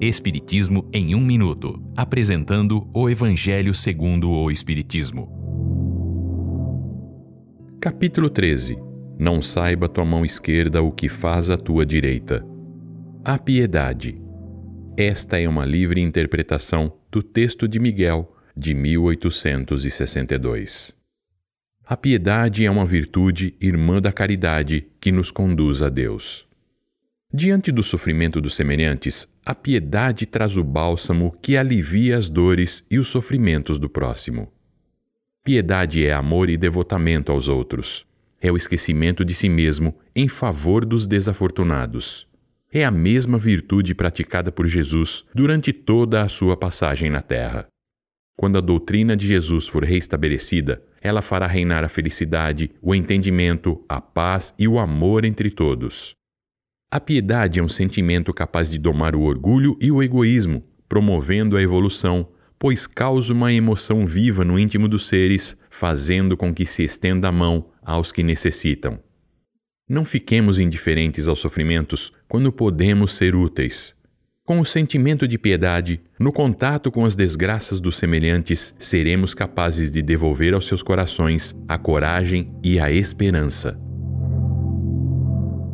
Espiritismo em um minuto, apresentando o Evangelho segundo o Espiritismo. Capítulo 13. Não saiba tua mão esquerda o que faz a tua direita. A piedade. Esta é uma livre interpretação do texto de Miguel, de 1862. A piedade é uma virtude irmã da caridade que nos conduz a Deus. Diante do sofrimento dos semelhantes, a piedade traz o bálsamo que alivia as dores e os sofrimentos do próximo. Piedade é amor e devotamento aos outros. É o esquecimento de si mesmo em favor dos desafortunados. É a mesma virtude praticada por Jesus durante toda a sua passagem na terra. Quando a doutrina de Jesus for reestabelecida, ela fará reinar a felicidade, o entendimento, a paz e o amor entre todos. A piedade é um sentimento capaz de domar o orgulho e o egoísmo, promovendo a evolução, pois causa uma emoção viva no íntimo dos seres, fazendo com que se estenda a mão aos que necessitam. Não fiquemos indiferentes aos sofrimentos quando podemos ser úteis. Com o sentimento de piedade, no contato com as desgraças dos semelhantes, seremos capazes de devolver aos seus corações a coragem e a esperança.